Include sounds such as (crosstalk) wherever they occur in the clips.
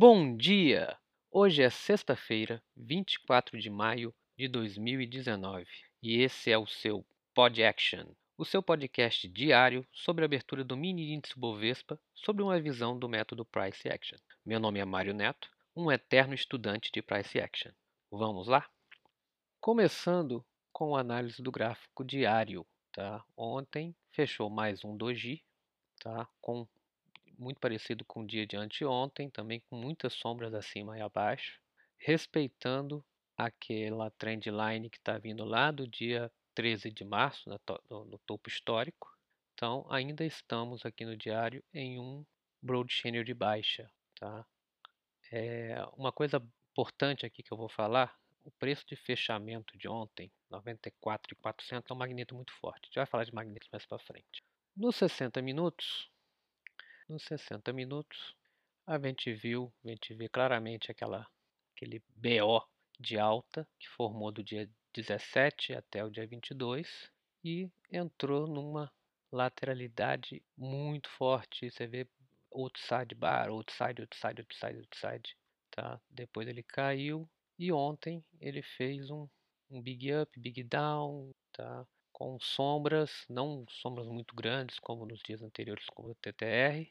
Bom dia! Hoje é sexta-feira, 24 de maio de 2019 e esse é o seu Pod Action, o seu podcast diário sobre a abertura do mini índice Bovespa sob uma visão do método Price Action. Meu nome é Mário Neto, um eterno estudante de Price Action. Vamos lá? Começando com a análise do gráfico diário. Tá? Ontem fechou mais um doji, tá? com muito parecido com o dia de anteontem, também com muitas sombras acima e abaixo, respeitando aquela trend line que está vindo lá do dia 13 de março, no, topo histórico. Então, ainda estamos aqui no diário em um broad channel de baixa. Tá? É, uma coisa importante aqui que eu vou falar, o preço de fechamento de ontem, 94,400, é um magneto muito forte. A gente vai falar de magnetos mais para frente. Nos 60 minutos, nos 60 minutos, a gente viu, a gente vê claramente aquela, aquele BO de alta que formou do dia 17 até o dia 22 e entrou numa lateralidade muito forte. Você vê outside bar, outside, outside, outside, outside. Tá? Depois ele caiu e ontem ele fez um, um big up, big down, tá? com sombras, não sombras muito grandes como nos dias anteriores, como o TTR,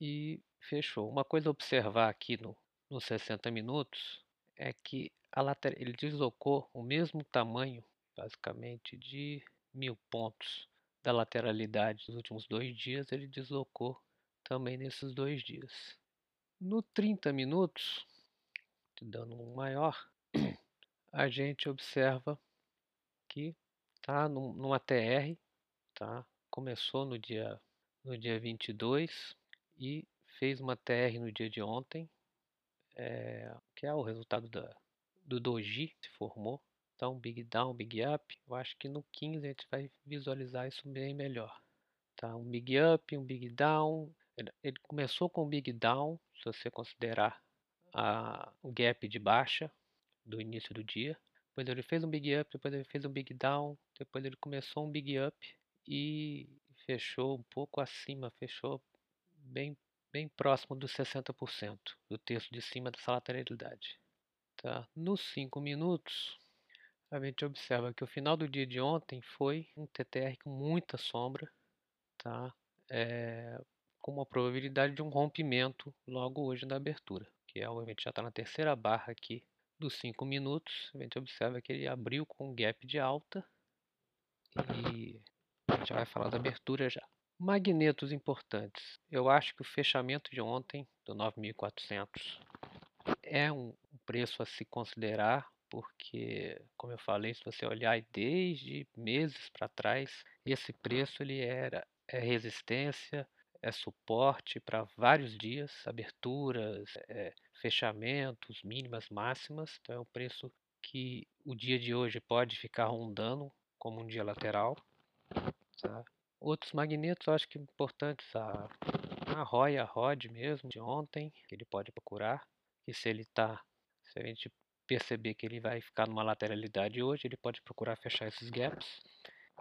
e fechou. Uma coisa a observar aqui no, nos 60 minutos é que a lateral, ele deslocou o mesmo tamanho, basicamente, de mil pontos da lateralidade dos últimos dois dias, ele deslocou também nesses dois dias. No 30 minutos, dando um maior, (clears throat) a gente observa que está numa TR, tá? começou no dia, no dia 22, e fez uma TR no dia de ontem, é, que é o resultado da, do Doji se formou. Então, Big Down, Big Up, eu acho que no 15 a gente vai visualizar isso bem melhor. Tá? Um Big Up, um Big Down. Ele começou com um Big Down, se você considerar a, o gap de baixa do início do dia. Depois ele fez um Big Up, depois ele fez um Big Down, depois ele começou um Big Up e fechou um pouco acima, fechou bem, bem próximo dos 60% do terço de cima dessa lateralidade. Tá? Nos 5 minutos, a gente observa que o final do dia de ontem foi um TTR com muita sombra, tá? É, com uma probabilidade de um rompimento logo hoje na abertura, que é, a gente já está na terceira barra aqui dos 5 minutos, a gente observa que ele abriu com um gap de alta e a gente vai falar da abertura já. Magnetos importantes. Eu acho que o fechamento de ontem, do 9.400, é um preço a se considerar, porque, como eu falei, se você olhar desde meses para trás, esse preço ele era é resistência, é suporte para vários dias, aberturas, é, fechamentos, mínimas, máximas. Então é um preço que o dia de hoje pode ficar rondando como um dia lateral. Tá? Outros magnetos acho que importantes, a, a ROI, a ROD mesmo, de ontem, que ele pode procurar. E se ele está, se a gente perceber que ele vai ficar numa lateralidade hoje, ele pode procurar fechar esses gaps.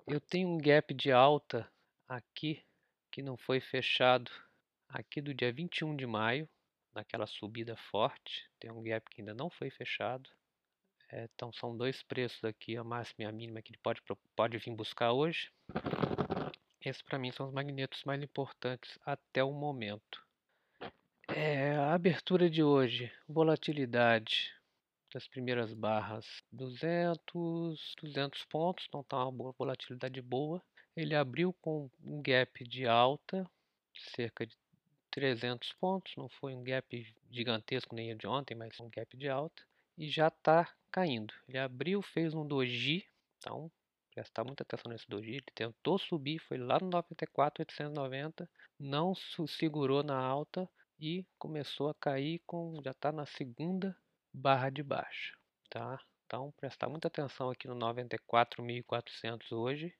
Eu tenho um gap de alta aqui, que não foi fechado, aqui do dia 21 de maio, naquela subida forte. Tem um gap que ainda não foi fechado. É, então são dois preços aqui, a máxima e a mínima que ele pode, pode vir buscar hoje. Esses para mim são os magnetos mais importantes até o momento. É, a abertura de hoje, volatilidade das primeiras barras 200, 200 pontos, então está uma volatilidade boa. Ele abriu com um gap de alta, cerca de 300 pontos, não foi um gap gigantesco nem de ontem, mas um gap de alta, e já está caindo. Ele abriu, fez um doji, então prestar muita atenção nesse doji. Ele tentou subir, foi lá no 94,890, não segurou na alta e começou a cair com já está na segunda barra de baixa, tá? Então prestar muita atenção aqui no 94.400 hoje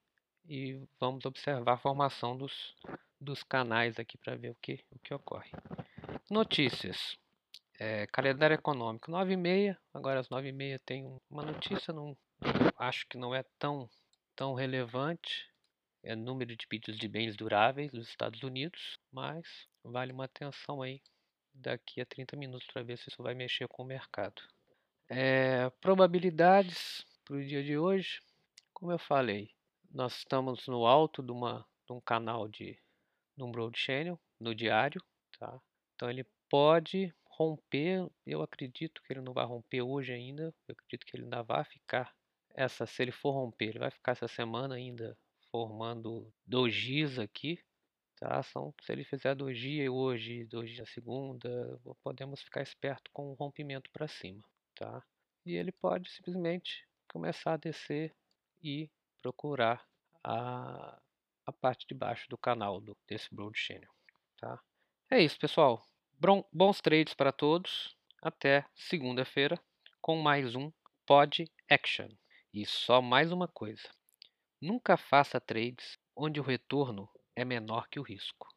e vamos observar a formação dos, dos canais aqui para ver o que, o que ocorre. Notícias. É, calendário econômico 9 e meia. Agora às 9 e meia tem uma notícia, não, acho que não é tão tão relevante é o número de pedidos de bens duráveis dos Estados Unidos, mas vale uma atenção aí daqui a 30 minutos para ver se isso vai mexer com o mercado. É, probabilidades para o dia de hoje, como eu falei, nós estamos no alto de, uma, de um canal de, um broad channel no diário, tá? Então ele pode romper, eu acredito que ele não vai romper hoje ainda, eu acredito que ele ainda vai ficar essa, se ele for romper, ele vai ficar essa semana ainda formando dojis aqui, tá? São, se ele fizer doji hoje, doji na segunda, podemos ficar esperto com o rompimento para cima, tá? E ele pode simplesmente começar a descer e procurar a, a parte de baixo do canal do, desse Broad Channel, tá? É isso, pessoal. Bons trades para todos. Até segunda-feira com mais um Pod Action. E só mais uma coisa: nunca faça trades onde o retorno é menor que o risco.